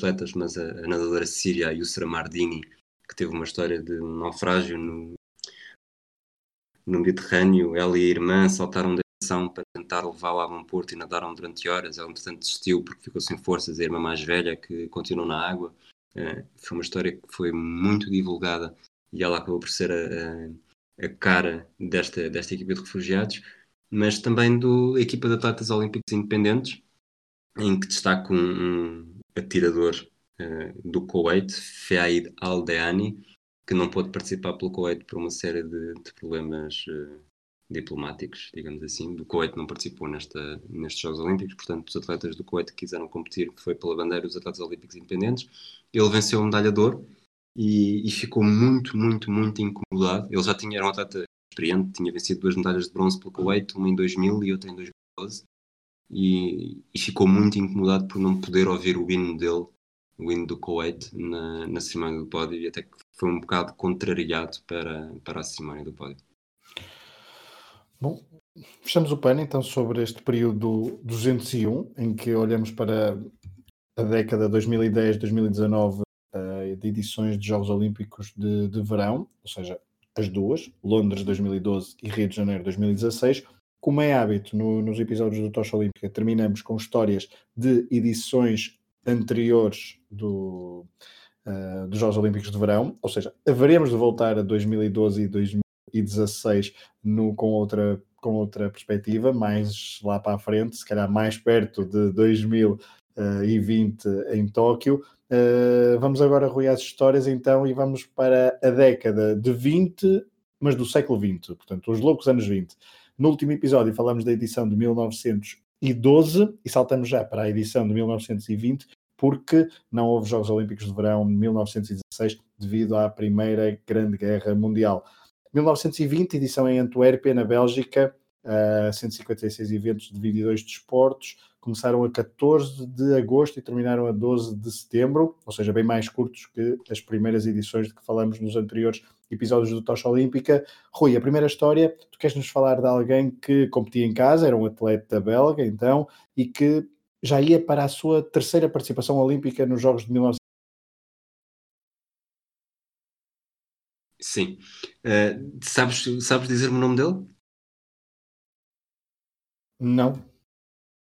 atletas, mas a, a nadadora síria Yusra Mardini, que teve uma história de um naufrágio no, no Mediterrâneo, ela e a irmã saltaram da estação para tentar levá-la a bom porto e nadaram durante horas, ela entretanto desistiu porque ficou sem forças, a irmã mais velha que continuou na água, uh, foi uma história que foi muito divulgada e ela acabou por ser a, a, a cara desta, desta equipa de refugiados, mas também do equipa de atletas olímpicos independentes, em que destaco um, um atirador uh, do Kuwait, Faid Al-Deani, que não pôde participar pelo Kuwait por uma série de, de problemas uh, diplomáticos, digamos assim. O Kuwait não participou nesta, nestes Jogos Olímpicos, portanto, os atletas do Kuwait que quiseram competir foi pela bandeira dos atletas olímpicos independentes. Ele venceu a medalha de ouro e, e, ficou muito, muito, muito incomodado. Ele já tinha, era um atleta experiente, tinha vencido duas medalhas de bronze pelo Kuwait, uma em 2000 e outra em 2012, e, e ficou muito incomodado por não poder ouvir o hino dele, o hino do Kuwait, na, na cerimónia do pódio, e até que foi um bocado contrariado para, para a cerimónia do pódio. Bom, fechamos o pano então sobre este período 201, em que olhamos para a década 2010-2019 uh, de edições de Jogos Olímpicos de, de verão, ou seja, as duas, Londres 2012 e Rio de Janeiro 2016. Como é hábito no, nos episódios do Tocha Olímpica, terminamos com histórias de edições anteriores do, uh, dos Jogos Olímpicos de Verão, ou seja, haveremos de voltar a 2012 e 2016 no, com, outra, com outra perspectiva, mais lá para a frente, se calhar mais perto de 2020 em Tóquio. Uh, vamos agora, Rui, às histórias então e vamos para a década de 20, mas do século 20, portanto, os loucos anos 20. No último episódio falamos da edição de 1912 e saltamos já para a edição de 1920, porque não houve Jogos Olímpicos de Verão de 1916 devido à Primeira Grande Guerra Mundial. 1920, edição em Antuérpia, na Bélgica, uh, 156 eventos de 22 desportos, começaram a 14 de agosto e terminaram a 12 de setembro, ou seja, bem mais curtos que as primeiras edições de que falamos nos anteriores episódios do Tocha Olímpica. Rui, a primeira história, tu queres nos falar de alguém que competia em casa, era um atleta belga, então, e que já ia para a sua terceira participação olímpica nos Jogos de 1900. Sim. Uh, sabes, sabes dizer-me o nome dele? Não.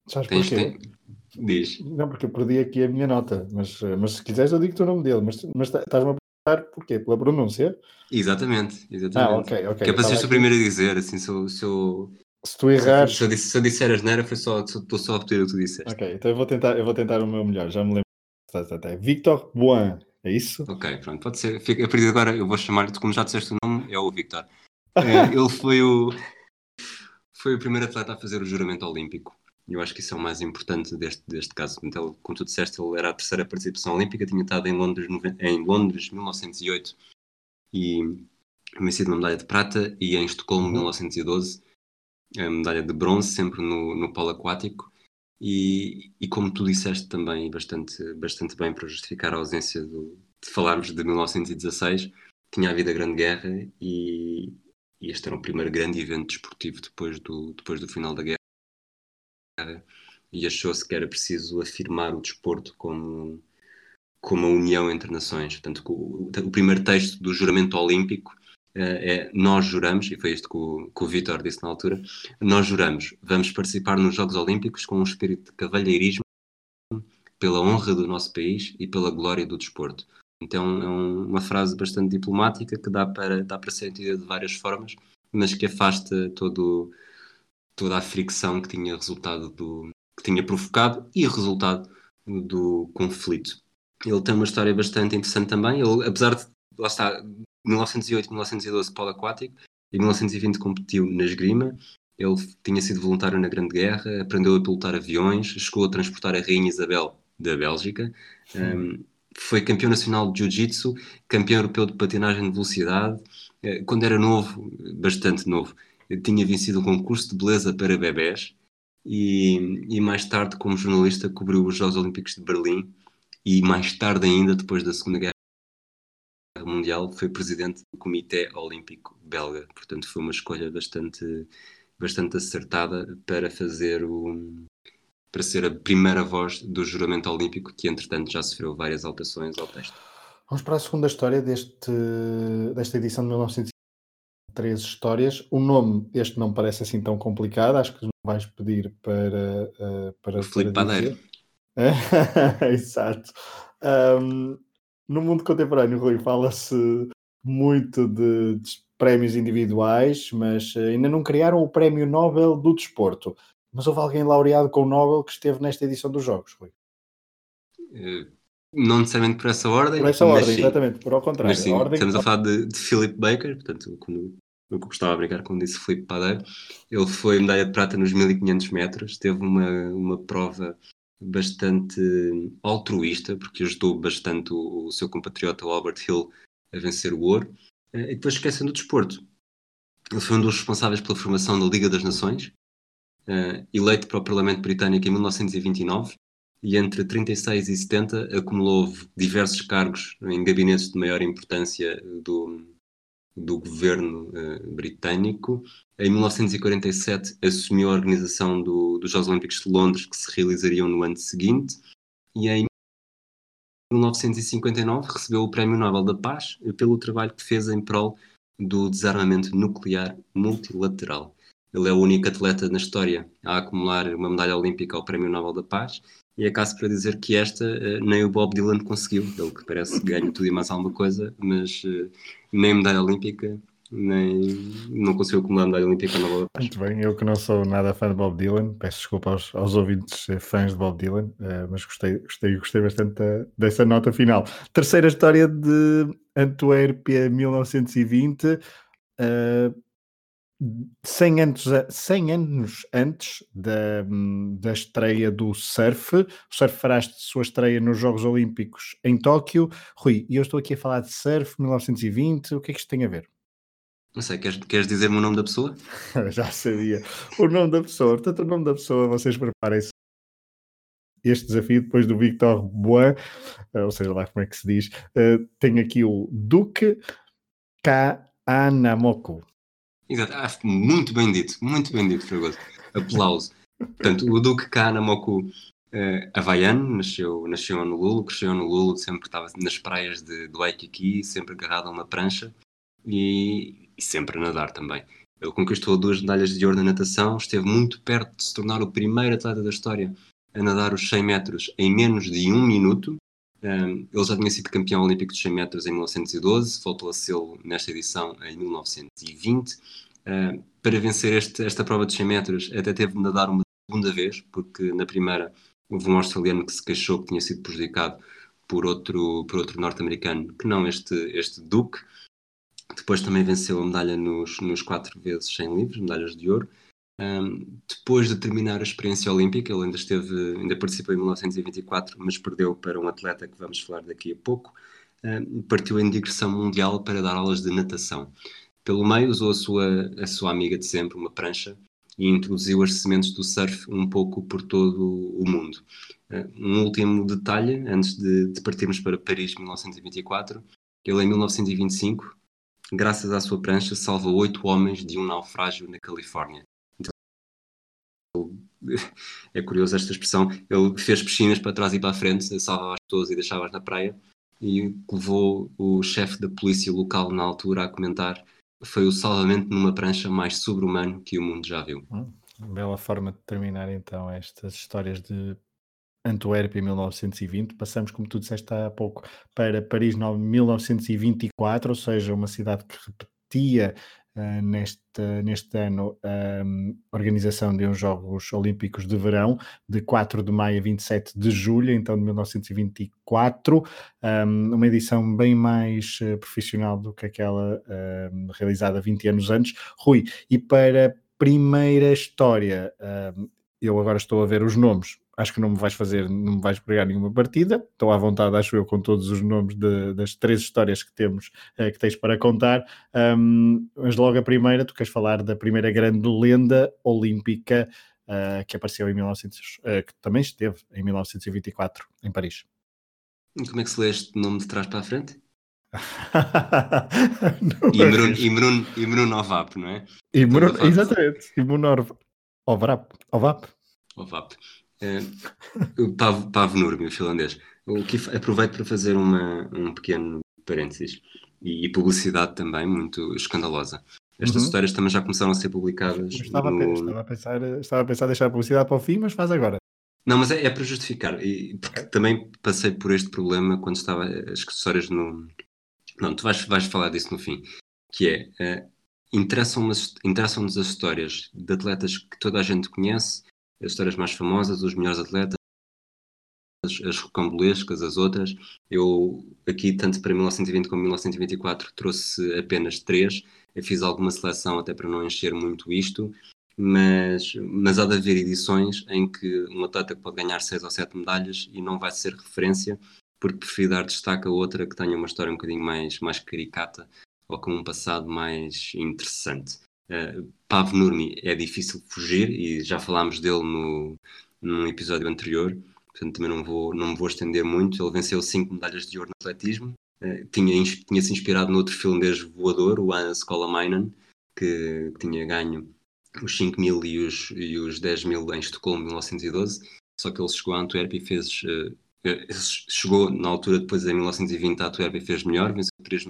Sabes Tens, porquê? Tem... Diz. Não, porque eu perdi aqui a minha nota, mas, mas se quiseres eu digo-te o nome dele, mas, mas estás-me a perguntar porquê? Pela pronúncia? Exatamente, exatamente. Ah, ok, ok. Que é para seres o primeiro a dizer, assim, se eu, se eu, se tu errares. Se, se, se eu disser asneira, foi só, estou só a repetir o que tu disseste. Ok, então eu vou tentar, eu vou tentar o meu melhor, já me lembro. Victor Boan, é isso? Ok, pronto, pode ser. Fica, a partir de agora eu vou chamar-te, como já disseste o nome, é o Victor. É, ele foi o, foi o primeiro atleta a fazer o juramento olímpico. Eu acho que isso é o mais importante deste, deste caso. Então, como tu disseste, ele era a terceira participação olímpica, tinha estado em Londres em Londres 1908 e vencido uma medalha de prata e em Estocolmo 1912 a medalha de bronze, sempre no, no polo aquático. E, e como tu disseste também, bastante, bastante bem para justificar a ausência do, de falarmos de 1916, tinha havido a Grande Guerra e, e este era o primeiro grande evento desportivo depois do, depois do final da guerra. E achou-se que era preciso afirmar o desporto como, como a união entre nações. Portanto, o, o primeiro texto do juramento olímpico eh, é nós juramos, e foi isto que o, que o Vitor disse na altura, nós juramos, vamos participar nos Jogos Olímpicos com um espírito de cavalheirismo pela honra do nosso país e pela glória do desporto. Então é um, uma frase bastante diplomática que dá para, dá para ser entendida de várias formas, mas que afasta todo, toda a fricção que tinha resultado do tinha provocado e resultado do conflito. Ele tem uma história bastante interessante também. Ele, apesar de lá está, 1908 1912 polo aquático, em 1920 competiu na esgrima, ele tinha sido voluntário na Grande Guerra, aprendeu a pilotar aviões, chegou a transportar a Rainha Isabel da Bélgica, um, foi campeão nacional de Jiu-Jitsu, campeão europeu de patinagem de velocidade. Eh, quando era novo, bastante novo, tinha vencido um concurso de beleza para bebés e, e mais tarde, como jornalista, cobriu os Jogos Olímpicos de Berlim e mais tarde ainda, depois da Segunda Guerra Mundial, foi presidente do Comitê Olímpico Belga. Portanto, foi uma escolha bastante, bastante acertada para fazer o para ser a primeira voz do juramento olímpico, que entretanto já sofreu várias alterações ao texto. Vamos para a segunda história deste, desta edição de 1903 histórias. O nome, este não parece assim tão complicado, acho que vais pedir para. Uh, para o Filipe Padeiro. Exato. Um, no mundo contemporâneo, Rui, fala-se muito de, de, prémios individuais, mas eh, ainda não criaram o Prémio Nobel do Desporto. Mas houve alguém laureado com o Nobel que esteve nesta edição dos Jogos, Rui? Uh, não necessariamente por essa ordem. Por essa ordem, sim. exatamente, por ao contrário. Mas sim, a ordem... estamos a falar de, de Philip Baker, portanto, quando eu gostava de brincar quando disse Filipe Padeiro. Ele foi medalha de prata nos 1500 metros, teve uma, uma prova bastante altruísta, porque ajudou bastante o, o seu compatriota Albert Hill a vencer o ouro. Eh, e depois esquecendo do desporto. Ele foi um dos responsáveis pela formação da Liga das Nações, uh, eleito para o Parlamento Britânico em 1929, e entre 36 e 70 acumulou diversos cargos em gabinetes de maior importância do, do governo uh, britânico. Em 1947 assumiu a organização do, dos Jogos Olímpicos de Londres, que se realizariam no ano seguinte, e em 1959 recebeu o Prémio Nobel da Paz pelo trabalho que fez em prol do desarmamento nuclear multilateral. Ele é o único atleta na história a acumular uma medalha olímpica ao Prémio Nobel da Paz e é caso para dizer que esta uh, nem o Bob Dylan conseguiu, ele que parece que ganha tudo e mais alguma coisa, mas uh, nem medalha olímpica, nem não conseguiu acumular medalha olímpica na bola. Muito bem, eu que não sou nada fã de Bob Dylan, peço desculpa aos, aos ouvintes eh, fãs de Bob Dylan, mas gostei, gostei, gostei bastante dessa nota final. Terceira história de Antuérpia 1920. Uh, 100 anos, 100 anos antes da, da estreia do surf. O surf fará sua estreia nos Jogos Olímpicos em Tóquio. Rui, e eu estou aqui a falar de surf 1920. O que é que isto tem a ver? Não sei, queres, queres dizer-me o nome da pessoa? Já sabia. O nome da pessoa, portanto, o nome da pessoa, vocês preparem-se. Este desafio, depois do Victor Bois, eh, ou seja, lá como é que se diz, uh, tem aqui o Duque Kanamoku. Exato, ah, muito bem dito, muito bem dito, Fragoso. Aplauso. Portanto, o Duque Kanamoku uh, havaiano, nasceu, nasceu no Lulo, cresceu no Lulo, sempre estava nas praias de, do Waikiki, sempre agarrado a uma prancha e, e sempre a nadar também. Ele conquistou duas medalhas de ouro na natação, esteve muito perto de se tornar o primeiro atleta da história a nadar os 100 metros em menos de um minuto. Ele já tinha sido campeão olímpico de 100 metros em 1912, voltou a ser nesta edição em 1920. Uh, para vencer este, esta prova de 100 metros, até teve de nadar uma segunda vez, porque na primeira houve um australiano que se queixou que tinha sido prejudicado por outro, por outro norte-americano, que não este, este Duque. Depois também venceu a medalha nos, nos 4 vezes 100 livros, medalhas de ouro. Um, depois de terminar a experiência olímpica, ele ainda esteve, ainda participou em 1924, mas perdeu para um atleta que vamos falar daqui a pouco. Um, partiu em digressão mundial para dar aulas de natação. Pelo meio usou a sua, a sua amiga de sempre, uma prancha, e introduziu as sementes do surf um pouco por todo o mundo. Um último detalhe, antes de, de partirmos para Paris 1924, ele em 1925 graças à sua prancha, salva oito homens de um naufrágio na Califórnia. É curioso esta expressão. Ele fez piscinas para trás e para a frente, salvava as pessoas e deixava-as na praia. E levou o chefe da polícia local na altura a comentar foi o salvamento numa prancha mais sobre-humano que o mundo já viu. Hum, bela forma de terminar então estas histórias de Antuérpia 1920, passamos, como tu disseste há pouco, para Paris 1924, ou seja, uma cidade que repetia uh, neste, neste ano a um, organização de uns Jogos Olímpicos de Verão, de 4 de maio a 27 de julho, então de 1924, um, uma edição bem mais uh, profissional do que aquela uh, realizada 20 anos antes. Rui, e para primeira história, eu agora estou a ver os nomes, acho que não me vais fazer, não me vais pregar nenhuma partida. Estou à vontade, acho eu, com todos os nomes de, das três histórias que temos, uh, que tens para contar. Um, mas logo a primeira, tu queres falar da primeira grande lenda olímpica uh, que apareceu em 1900, uh, eh, que também esteve em 1924 em Paris. Como é que se lê este nome de trás para a frente? Imrun, Imrun, Imrun Ovap, não é? Imrun, exatamente, Imrun Ovap. Ovap. Ovap. É, Pav, Pavnur, meu finlandês. O que aproveito para fazer uma, um pequeno parênteses e, e, publicidade também muito escandalosa. Estas uhum. histórias também já começaram a ser publicadas. Estava, no... a, estava, a pensar, estava a pensar deixar a publicidade para o fim, mas faz agora. Não, mas é, é para justificar, e, porque okay. também passei por este problema quando estava as histórias no. Não, tu vais, vais falar disso no fim, que é uh, interessam-nos interessam as histórias de atletas que toda a gente conhece as histórias mais famosas, os melhores atletas, as rocambolescas, as outras. Eu aqui, tanto para 1920 como 1924, trouxe apenas três. Eu fiz alguma seleção até para não encher muito isto, mas, mas há de haver edições em que um atleta pode ganhar seis ou sete medalhas e não vai ser referência, porque prefiro dar destaque a outra que tenha uma história um bocadinho mais, mais caricata ou com um passado mais interessante. Uh, Pav Nurmi é difícil fugir e já falámos dele no, num episódio anterior, portanto também não, vou, não vou estender muito. Ele venceu cinco medalhas de ouro no atletismo, uh, tinha, tinha se inspirado no outro finlandês voador, o Hans Kolamainen, que, que tinha ganho os 5 mil e os, e os 10 mil em Estocolmo em 1912, só que ele chegou a Antuérpia e fez. Uh, chegou na altura, depois em 1920, a Antuérpia e fez melhor, venceu três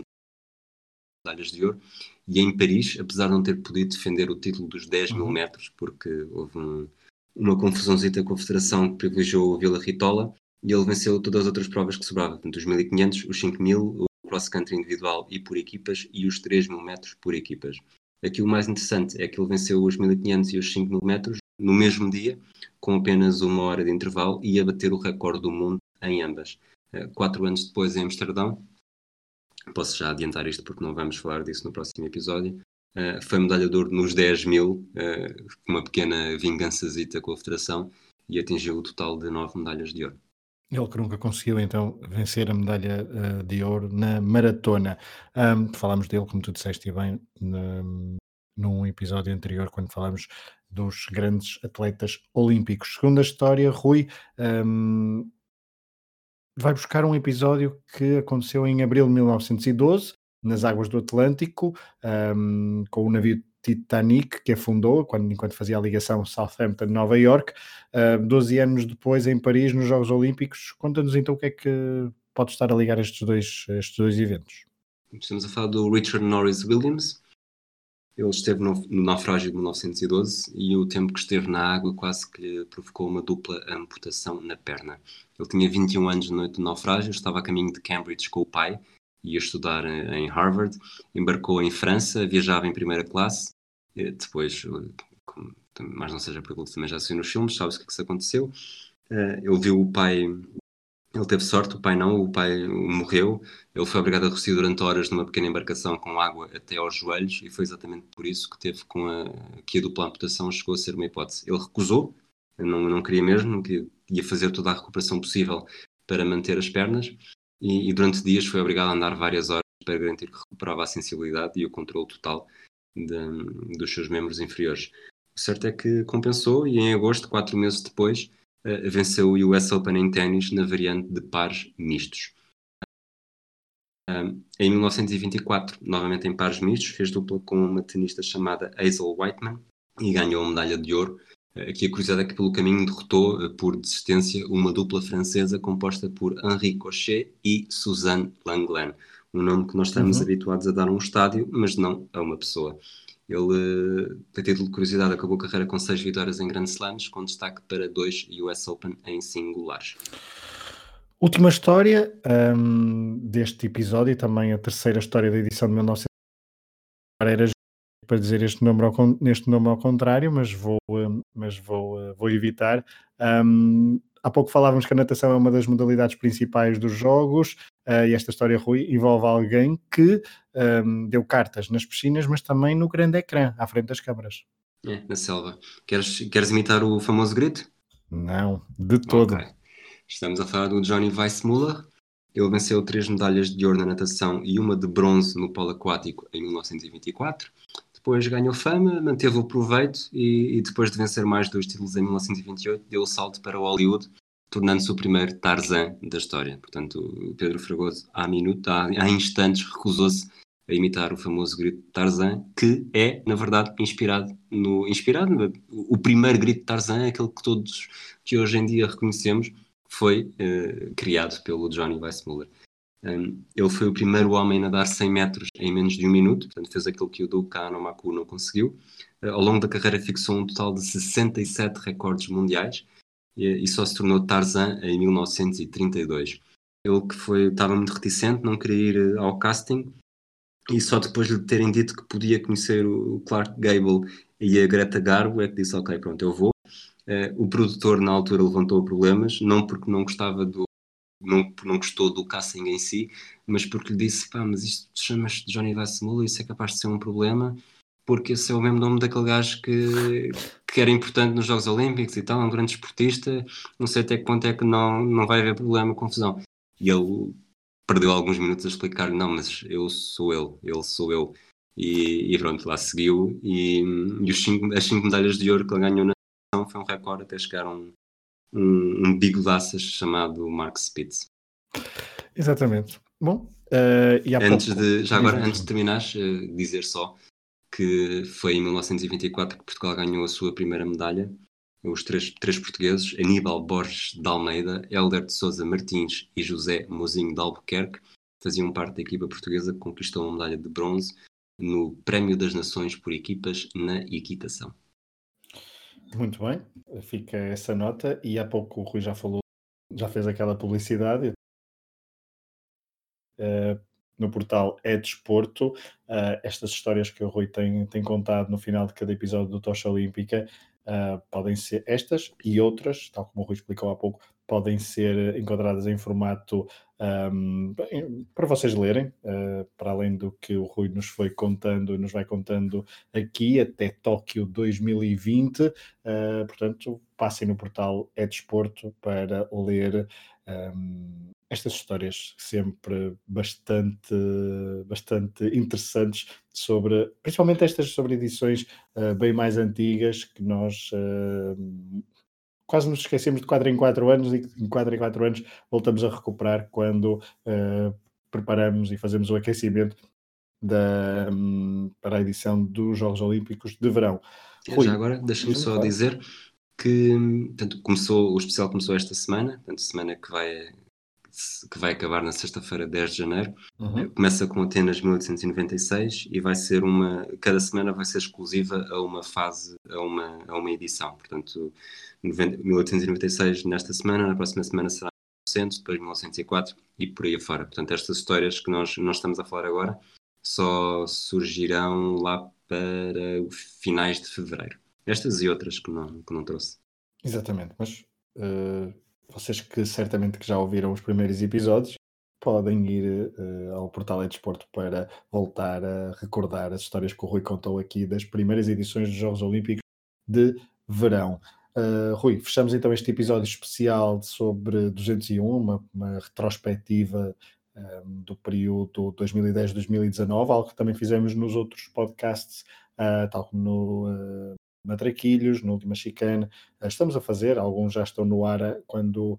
medalhas de ouro e em Paris, apesar de não ter podido defender o título dos 10 mil uhum. metros, porque houve um, uma confusãozita com a Federação que privilegiou o Vila Ritola e ele venceu todas as outras provas que sobravam, portanto, os 1500, os 5000, o cross-country individual e por equipas e os 3000 metros por equipas. Aqui o mais interessante é que ele venceu os 1500 e os 5000 metros no mesmo dia, com apenas uma hora de intervalo, e ia bater o recorde do mundo em ambas. Eh, quatro anos depois, em Amsterdão, posso já adiantar isto porque não vamos falar disso no próximo episódio, uh, foi medalha de ouro nos 10 mil, uh, uma pequena vingançazita com a federação, e atingiu o total de nove medalhas de ouro. Ele que nunca conseguiu então vencer a medalha uh, de ouro na maratona. Um, falámos dele, como tu disseste bem, no, num episódio anterior, quando falámos dos grandes atletas olímpicos. Segunda história, Rui um, vai buscar um episódio que aconteceu em abril de 1912, nas águas do Atlântico, um, com o navio Titanic, que afundou quando, enquanto fazia a ligação Southampton-Nova York, uh, 12 anos depois em Paris, nos Jogos Olímpicos. Conta-nos então o que é que pode estar a ligar estes dois, estes dois eventos. Estamos a falar do Richard Norris Williams. Ele esteve no, no naufrágio de 1912 e o tempo que esteve na água quase que lhe provocou uma dupla amputação na perna. Ele tinha 21 anos na noite do naufrágio, estava a caminho de Cambridge com o pai, ia estudar em Harvard, embarcou em França, viajava em primeira classe depois, mais não seja porque também já saiu nos filmes, sabe-se o que, é que se aconteceu. Uh, ele viu o pai, ele teve sorte, o pai não, o pai morreu. Ele foi obrigado a resistir durante horas numa pequena embarcação com água até aos joelhos e foi exatamente por isso que teve com a, que a dupla amputação chegou a ser uma hipótese. Ele recusou, não, não queria mesmo, que ia fazer toda a recuperação possível para manter as pernas e, e durante dias foi obrigado a andar várias horas para garantir que recuperava a sensibilidade e o controle total de, dos seus membros inferiores. O certo é que compensou e em agosto, quatro meses depois, venceu o US Open em ténis na variante de pares mistos. Uh, em 1924, novamente em pares mistos, fez dupla com uma tenista chamada Hazel Whiteman e ganhou a medalha de ouro. Aqui a curiosidade é que pelo caminho derrotou, uh, por desistência, uma dupla francesa composta por Henri Cochet e Suzanne Langlain um nome que nós estamos uhum. habituados a dar a um estádio, mas não a uma pessoa. Ele, a título de curiosidade, acabou a carreira com seis vitórias em Grand Slams, com destaque para dois US Open em singulares. Última história um, deste episódio, e também a terceira história da edição de 1900. Era para dizer este nome ao, neste nome ao contrário, mas vou, hum, mas vou, uh, vou evitar. Um, há pouco falávamos que a natação é uma das modalidades principais dos jogos, uh, e esta história, Rui, envolve alguém que um, deu cartas nas piscinas, mas também no grande ecrã, à frente das câmaras. É, na selva. Queres, queres imitar o famoso grito? Não, de todo. Okay. Estamos a falar do Johnny Weissmuller. Ele venceu três medalhas de ouro na natação e uma de bronze no polo aquático em 1924. Depois ganhou fama, manteve o proveito e, e depois de vencer mais dois títulos em 1928, deu o salto para Hollywood, tornando-se o primeiro Tarzan da história. Portanto, o Pedro Fragoso, há, minuto, há, há instantes, recusou-se a imitar o famoso grito de Tarzan, que é, na verdade, inspirado no. Inspirado, o primeiro grito de Tarzan, aquele que todos que hoje em dia reconhecemos, foi uh, criado pelo Johnny Weissmuller. Um, ele foi o primeiro homem a nadar 100 metros em menos de um minuto, portanto fez aquilo que o Duke Anomaku não conseguiu. Uh, ao longo da carreira fixou um total de 67 recordes mundiais, e, só se tornou Tarzan em 1932. Ele que foi, estava muito reticente, não queria ir eh, ao casting, e só depois de lhe terem dito que podia conhecer o Clark Gable e a Greta Garbo é que disse, ok, pronto, eu vou. Uh, o produtor na altura levantou problemas, não porque não gostava do não, não gostou do casting em si, mas porque lhe disse, pá, mas isto chamas de Johnny Weissmuller, isso é capaz de ser um problema, porque esse é o mesmo nome daquele gajo que, que era importante nos Jogos Olímpicos e tal, é um grande esportista, não sei até que ponto é que não, não vai haver problema, confusão. E ele perdeu alguns minutos a explicar, não, mas eu sou ele, ele sou eu. E, e pronto, lá seguiu, e, e os cinco, as cinco medalhas de ouro que ele ganhou na foi um recorde até chegar a um, um, um bigodaças chamado Mark Spitz. Exatamente. Bom, uh, e antes pouco... de, já agora, antes de terminares, uh, dizer só que foi em 1924 que Portugal ganhou a sua primeira medalha. Os três, três portugueses, Aníbal Borges de Almeida, Helder de Souza Martins e José Mozinho de Albuquerque, faziam parte da equipa portuguesa que conquistou a medalha de bronze no Prémio das Nações por equipas na equitação. Muito bem, fica essa nota. E há pouco o Rui já falou, já fez aquela publicidade. Uh, no portal É Desporto, uh, estas histórias que o Rui tem, tem contado no final de cada episódio do Tocha Olímpica uh, podem ser estas e outras, tal como o Rui explicou há pouco, podem ser encontradas em formato um, para vocês lerem, uh, para além do que o Rui nos foi contando, nos vai contando aqui até Tóquio 2020. Uh, portanto, passem no portal É Desporto para ler um, estas histórias sempre bastante, bastante interessantes sobre, principalmente estas sobre edições uh, bem mais antigas que nós quase nos esquecemos de 4 em 4 anos e em 4 em 4 anos voltamos a recuperar quando uh, preparamos e fazemos o aquecimento da, um, para a edição dos Jogos Olímpicos de Verão. Rui, Já agora, deixa-me só claro. dizer que portanto, começou, o especial começou esta semana, portanto, semana que vai, que vai acabar na sexta-feira, 10 de janeiro. Uhum. Começa com Atenas 1896 e vai ser uma. Cada semana vai ser exclusiva a uma fase, a uma, a uma edição. Portanto, 1896 nesta semana, na próxima semana será 1900, depois 1904 e por aí afora. Portanto, estas histórias que nós, nós estamos a falar agora só surgirão lá para finais de fevereiro. Estas e outras que não, que não trouxe. Exatamente, mas uh, vocês que certamente que já ouviram os primeiros episódios podem ir uh, ao portal é Desporto para voltar a recordar as histórias que o Rui contou aqui das primeiras edições dos Jogos Olímpicos de verão. Uh, Rui, fechamos então este episódio especial sobre 201, uma, uma retrospectiva um, ah, do período 2010-2019, algo que também fizemos nos outros podcasts, uh, tal como no Matraquilhos, no Última Chicane. estamos a fazer, alguns já estão no ar quando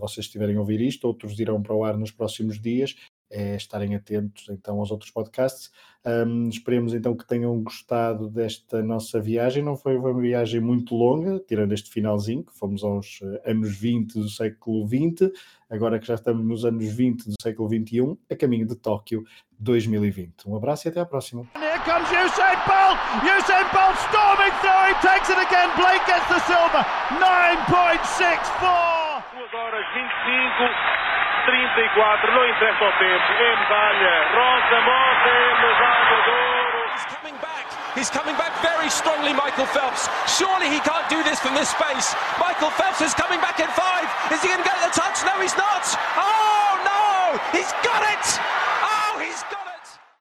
vocês estiverem a ouvir isto, outros irão para o ar nos próximos dias é estarem atentos então aos outros podcasts. Um, esperemos então que tenham gostado desta nossa viagem. Não foi uma viagem muito longa, tirando este finalzinho, que fomos aos eh, anos 20 do século 20, agora que já estamos nos anos 20 do século 21, a caminho de Tóquio 2020. Um abraço e até à próxima. Comes Usain Bolt! Usain Bolt storming through, he takes it again, Blake gets the silver, 9.64! 2 horas 25 34, não interessa o tempo, é medalha, Rosa. He's coming back, he's coming back very strongly, Michael Phelps. Surely he can't do this from this space. Michael Phelps is coming back in five. Is he going to get the touch? No, he's not. Oh no, he's got it. Oh, he's got it.